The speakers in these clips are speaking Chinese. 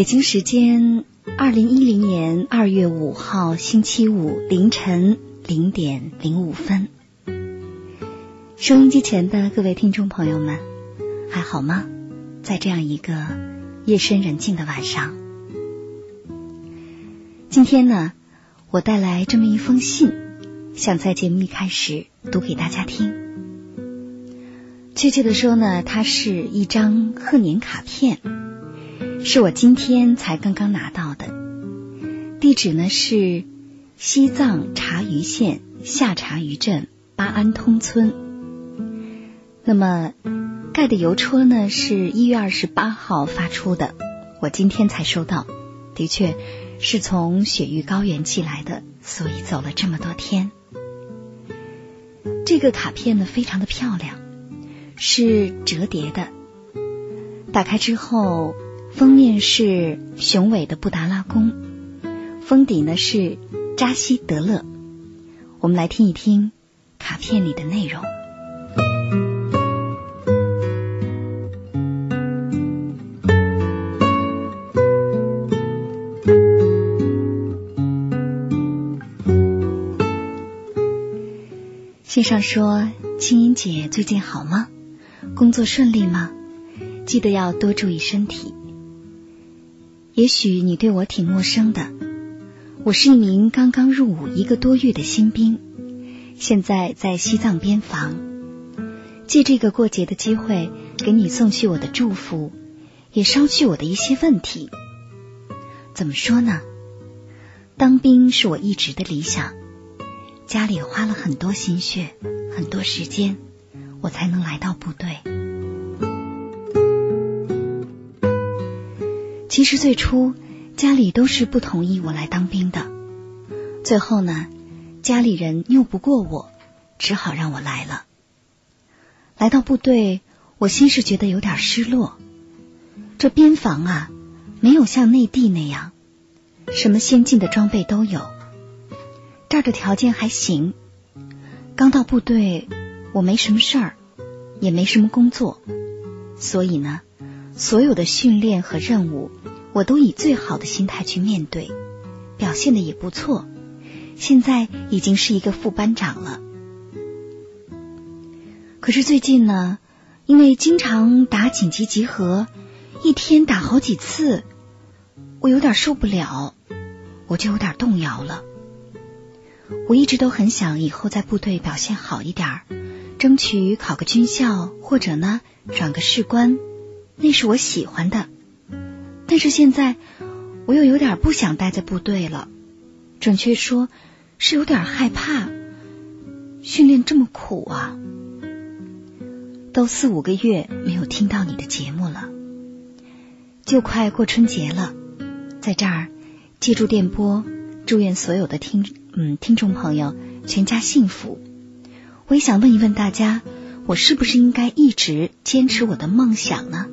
北京时间二零一零年二月五号星期五凌晨零点零五分，收音机前的各位听众朋友们，还好吗？在这样一个夜深人静的晚上，今天呢，我带来这么一封信，想在节目一开始读给大家听。确切的说呢，它是一张贺年卡片。是我今天才刚刚拿到的，地址呢是西藏茶余县下茶余镇巴安通村。那么盖的邮戳呢是一月二十八号发出的，我今天才收到，的确是从雪域高原寄来的，所以走了这么多天。这个卡片呢非常的漂亮，是折叠的，打开之后。封面是雄伟的布达拉宫，封底呢是扎西德勒。我们来听一听卡片里的内容。信上说：“青音姐最近好吗？工作顺利吗？记得要多注意身体。”也许你对我挺陌生的，我是一名刚刚入伍一个多月的新兵，现在在西藏边防。借这个过节的机会，给你送去我的祝福，也捎去我的一些问题。怎么说呢？当兵是我一直的理想，家里花了很多心血，很多时间，我才能来到部队。其实最初家里都是不同意我来当兵的，最后呢，家里人拗不过我，只好让我来了。来到部队，我先是觉得有点失落。这边防啊，没有像内地那样，什么先进的装备都有。这儿的条件还行。刚到部队，我没什么事儿，也没什么工作，所以呢。所有的训练和任务，我都以最好的心态去面对，表现的也不错。现在已经是一个副班长了。可是最近呢，因为经常打紧急集合，一天打好几次，我有点受不了，我就有点动摇了。我一直都很想以后在部队表现好一点，争取考个军校，或者呢转个士官。那是我喜欢的，但是现在我又有点不想待在部队了。准确说，是有点害怕。训练这么苦啊！都四五个月没有听到你的节目了，就快过春节了。在这儿借助电波，祝愿所有的听嗯听众朋友全家幸福。我也想问一问大家，我是不是应该一直坚持我的梦想呢？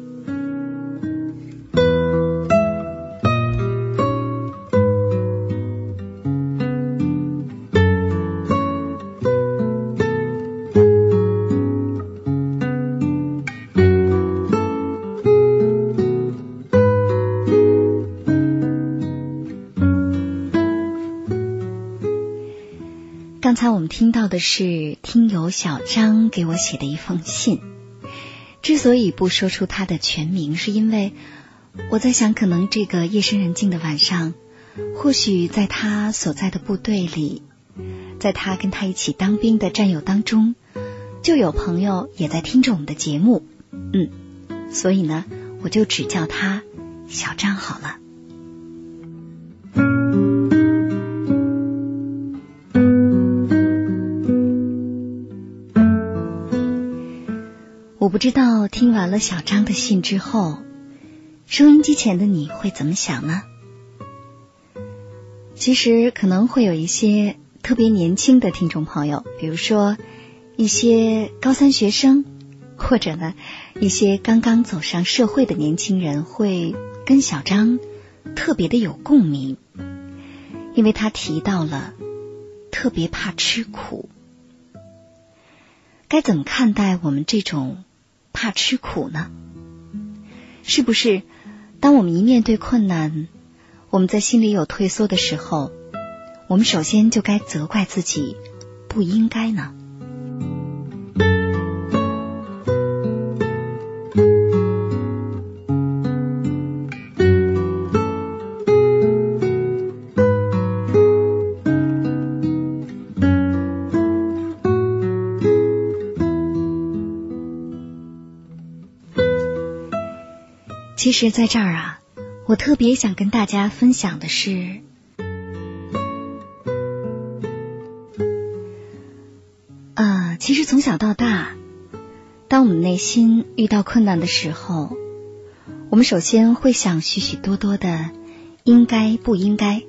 才我们听到的是听友小张给我写的一封信，之所以不说出他的全名，是因为我在想，可能这个夜深人静的晚上，或许在他所在的部队里，在他跟他一起当兵的战友当中，就有朋友也在听着我们的节目。嗯，所以呢，我就只叫他小张好了。不知道听完了小张的信之后，收音机前的你会怎么想呢？其实可能会有一些特别年轻的听众朋友，比如说一些高三学生，或者呢一些刚刚走上社会的年轻人，会跟小张特别的有共鸣，因为他提到了特别怕吃苦，该怎么看待我们这种？怕吃苦呢？是不是当我们一面对困难，我们在心里有退缩的时候，我们首先就该责怪自己不应该呢？其实，在这儿啊，我特别想跟大家分享的是，啊，其实从小到大，当我们内心遇到困难的时候，我们首先会想许许多多的应该不应该，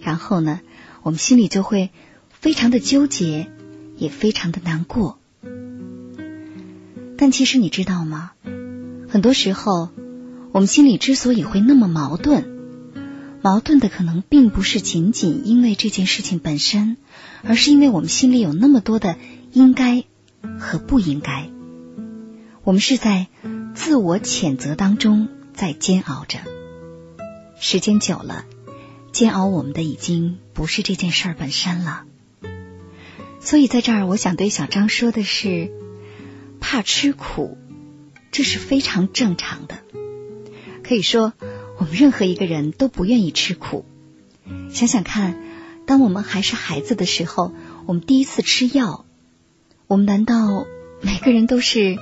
然后呢，我们心里就会非常的纠结，也非常的难过。但其实你知道吗？很多时候。我们心里之所以会那么矛盾，矛盾的可能并不是仅仅因为这件事情本身，而是因为我们心里有那么多的应该和不应该。我们是在自我谴责当中在煎熬着，时间久了，煎熬我们的已经不是这件事儿本身了。所以在这儿，我想对小张说的是：怕吃苦，这是非常正常的。可以说，我们任何一个人都不愿意吃苦。想想看，当我们还是孩子的时候，我们第一次吃药，我们难道每个人都是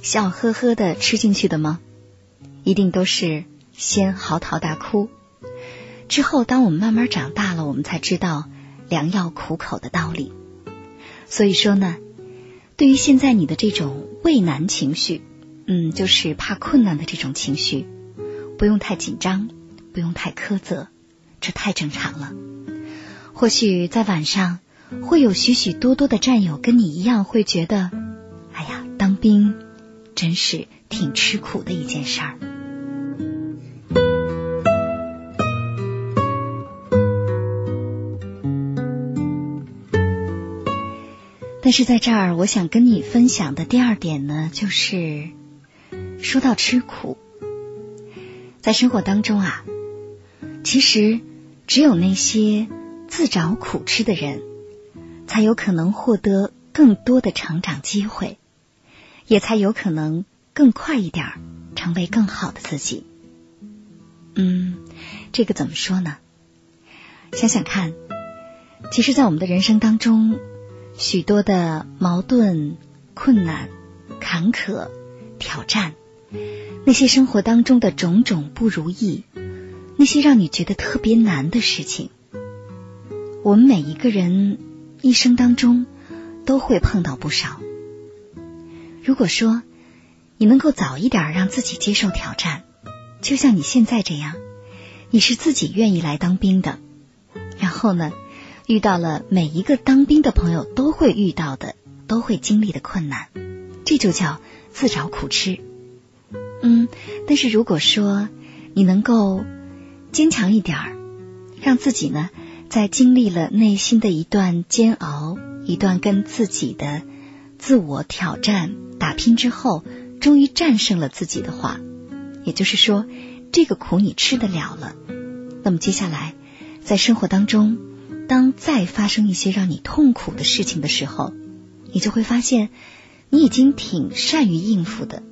笑呵呵的吃进去的吗？一定都是先嚎啕大哭。之后，当我们慢慢长大了，我们才知道良药苦口的道理。所以说呢，对于现在你的这种畏难情绪，嗯，就是怕困难的这种情绪。不用太紧张，不用太苛责，这太正常了。或许在晚上，会有许许多多的战友跟你一样，会觉得，哎呀，当兵真是挺吃苦的一件事儿。但是在这儿，我想跟你分享的第二点呢，就是说到吃苦。在生活当中啊，其实只有那些自找苦吃的人，才有可能获得更多的成长机会，也才有可能更快一点成为更好的自己。嗯，这个怎么说呢？想想看，其实，在我们的人生当中，许多的矛盾、困难、坎坷、挑战。那些生活当中的种种不如意，那些让你觉得特别难的事情，我们每一个人一生当中都会碰到不少。如果说你能够早一点让自己接受挑战，就像你现在这样，你是自己愿意来当兵的，然后呢，遇到了每一个当兵的朋友都会遇到的、都会经历的困难，这就叫自找苦吃。嗯，但是如果说你能够坚强一点儿，让自己呢在经历了内心的一段煎熬、一段跟自己的自我挑战打拼之后，终于战胜了自己的话，也就是说这个苦你吃得了了，那么接下来在生活当中，当再发生一些让你痛苦的事情的时候，你就会发现你已经挺善于应付的。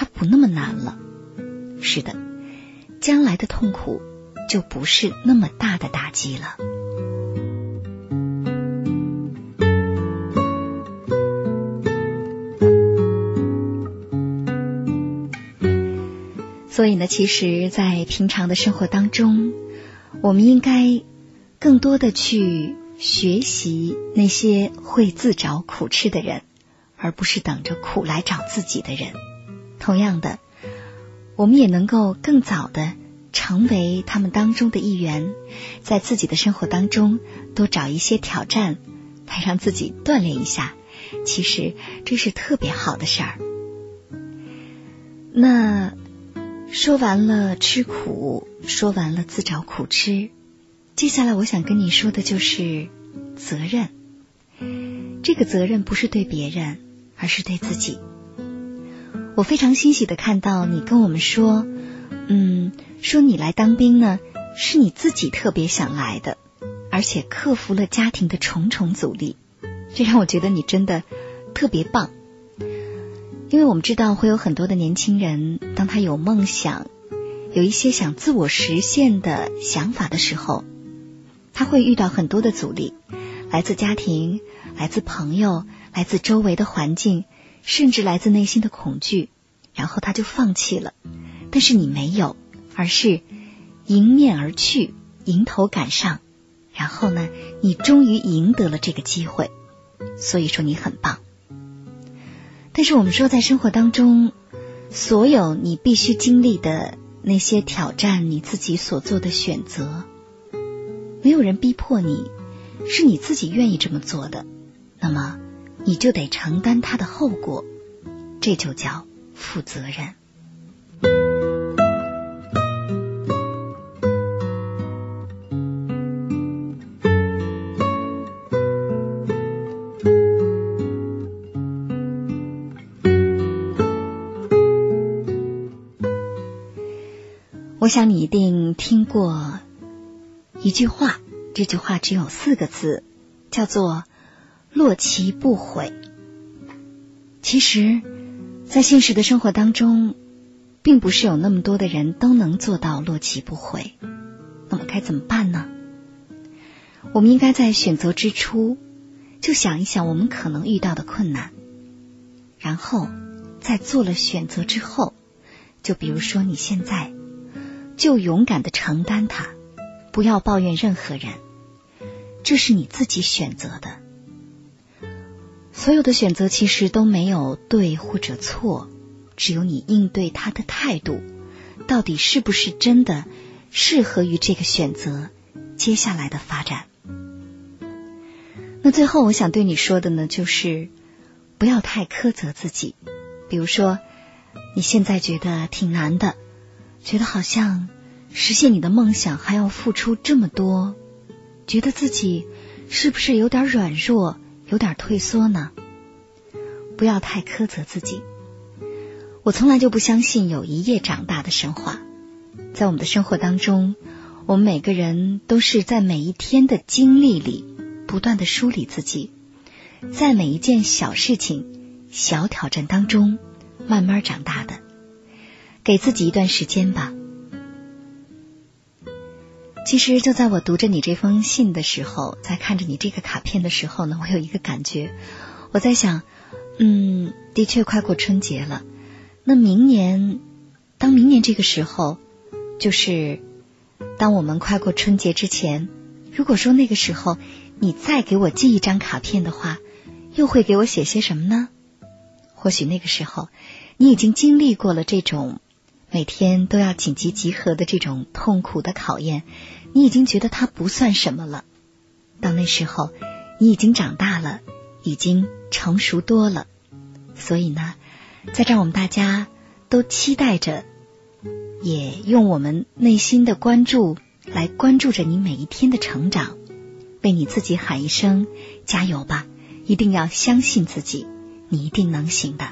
它不那么难了。是的，将来的痛苦就不是那么大的打击了。所以呢，其实，在平常的生活当中，我们应该更多的去学习那些会自找苦吃的人，而不是等着苦来找自己的人。同样的，我们也能够更早的成为他们当中的一员，在自己的生活当中多找一些挑战，来让自己锻炼一下。其实这是特别好的事儿。那。说完了吃苦，说完了自找苦吃，接下来我想跟你说的就是责任。这个责任不是对别人，而是对自己。我非常欣喜的看到你跟我们说，嗯，说你来当兵呢，是你自己特别想来的，而且克服了家庭的重重阻力，这让我觉得你真的特别棒。因为我们知道会有很多的年轻人，当他有梦想、有一些想自我实现的想法的时候，他会遇到很多的阻力，来自家庭、来自朋友、来自周围的环境，甚至来自内心的恐惧，然后他就放弃了。但是你没有，而是迎面而去，迎头赶上，然后呢，你终于赢得了这个机会。所以说你很棒。但是我们说，在生活当中，所有你必须经历的那些挑战，你自己所做的选择，没有人逼迫你，是你自己愿意这么做的，那么你就得承担它的后果，这就叫负责任。我想你一定听过一句话，这句话只有四个字，叫做“落棋不悔”。其实，在现实的生活当中，并不是有那么多的人都能做到落棋不悔。那么该怎么办呢？我们应该在选择之初就想一想我们可能遇到的困难，然后在做了选择之后，就比如说你现在。就勇敢的承担它，不要抱怨任何人，这是你自己选择的。所有的选择其实都没有对或者错，只有你应对它的态度，到底是不是真的适合于这个选择接下来的发展。那最后我想对你说的呢，就是不要太苛责自己。比如说，你现在觉得挺难的。觉得好像实现你的梦想还要付出这么多，觉得自己是不是有点软弱，有点退缩呢？不要太苛责自己。我从来就不相信有一夜长大的神话。在我们的生活当中，我们每个人都是在每一天的经历里不断的梳理自己，在每一件小事情、小挑战当中慢慢长大的。给自己一段时间吧。其实就在我读着你这封信的时候，在看着你这个卡片的时候呢，我有一个感觉，我在想，嗯，的确快过春节了。那明年，当明年这个时候，就是当我们快过春节之前，如果说那个时候你再给我寄一张卡片的话，又会给我写些什么呢？或许那个时候你已经经历过了这种。每天都要紧急集合的这种痛苦的考验，你已经觉得它不算什么了。到那时候，你已经长大了，已经成熟多了。所以呢，在这儿我们大家都期待着，也用我们内心的关注来关注着你每一天的成长，为你自己喊一声加油吧！一定要相信自己，你一定能行的。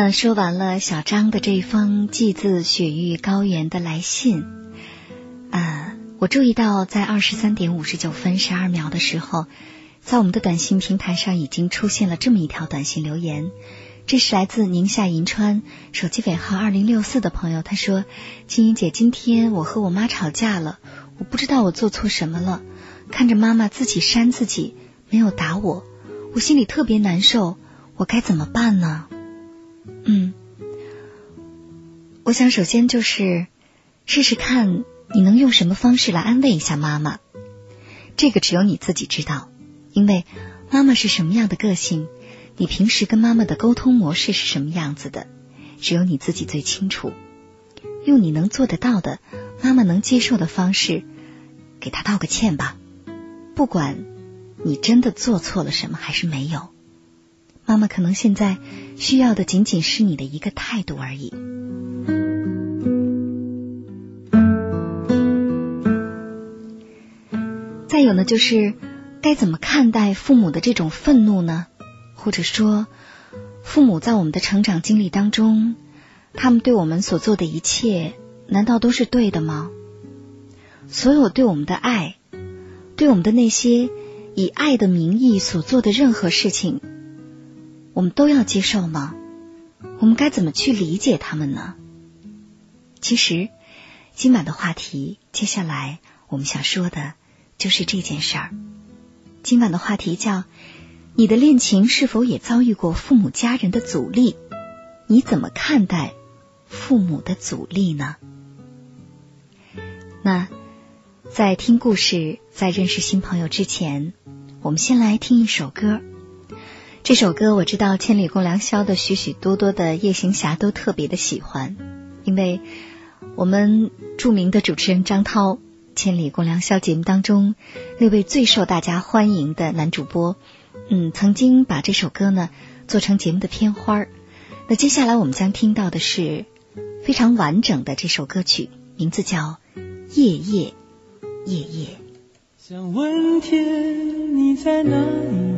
么说完了小张的这封寄自雪域高原的来信，啊，我注意到在二十三点五十九分十二秒的时候，在我们的短信平台上已经出现了这么一条短信留言。这是来自宁夏银川手机尾号二零六四的朋友，他说：“青音姐，今天我和我妈吵架了，我不知道我做错什么了，看着妈妈自己扇自己，没有打我，我心里特别难受，我该怎么办呢？”嗯，我想首先就是试试看你能用什么方式来安慰一下妈妈，这个只有你自己知道，因为妈妈是什么样的个性。你平时跟妈妈的沟通模式是什么样子的？只有你自己最清楚。用你能做得到的、妈妈能接受的方式，给她道个歉吧。不管你真的做错了什么还是没有，妈妈可能现在需要的仅仅是你的一个态度而已。再有呢，就是该怎么看待父母的这种愤怒呢？或者说，父母在我们的成长经历当中，他们对我们所做的一切，难道都是对的吗？所有对我们的爱，对我们的那些以爱的名义所做的任何事情，我们都要接受吗？我们该怎么去理解他们呢？其实，今晚的话题，接下来我们想说的就是这件事儿。今晚的话题叫。你的恋情是否也遭遇过父母家人的阻力？你怎么看待父母的阻力呢？那在听故事、在认识新朋友之前，我们先来听一首歌。这首歌我知道，千里共良宵的许许多多的夜行侠都特别的喜欢，因为我们著名的主持人张涛，《千里共良宵》节目当中那位最受大家欢迎的男主播。嗯，曾经把这首歌呢做成节目的片花。那接下来我们将听到的是非常完整的这首歌曲，名字叫《夜夜夜夜》。想问天你在哪里？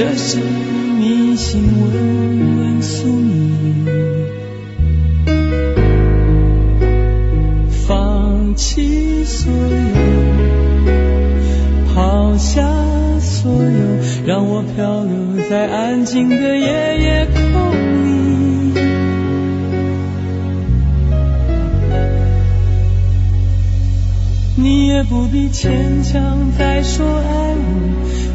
这是迷信问问宿命。弃所有，抛下所有，让我漂流在安静的夜夜空里。你也不必牵强再说爱，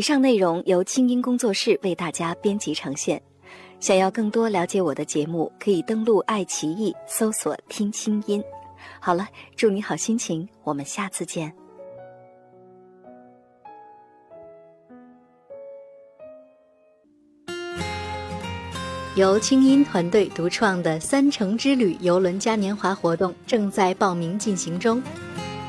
以上内容由清音工作室为大家编辑呈现。想要更多了解我的节目，可以登录爱奇艺搜索“听清音”。好了，祝你好心情，我们下次见。由清音团队独创的“三城之旅”游轮嘉年华活动正在报名进行中，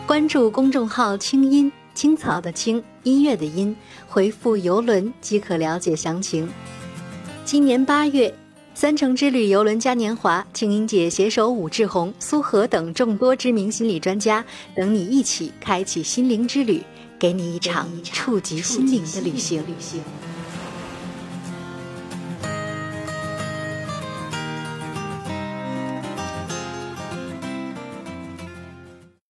关注公众号“清音青草”的“青”音乐的“音”，回复“游轮”即可了解详情。今年八月，三城之旅游轮嘉年华，静音姐携手武志红、苏荷等众多知名心理专家，等你一起开启心灵之旅，给你一场触及心灵的旅行。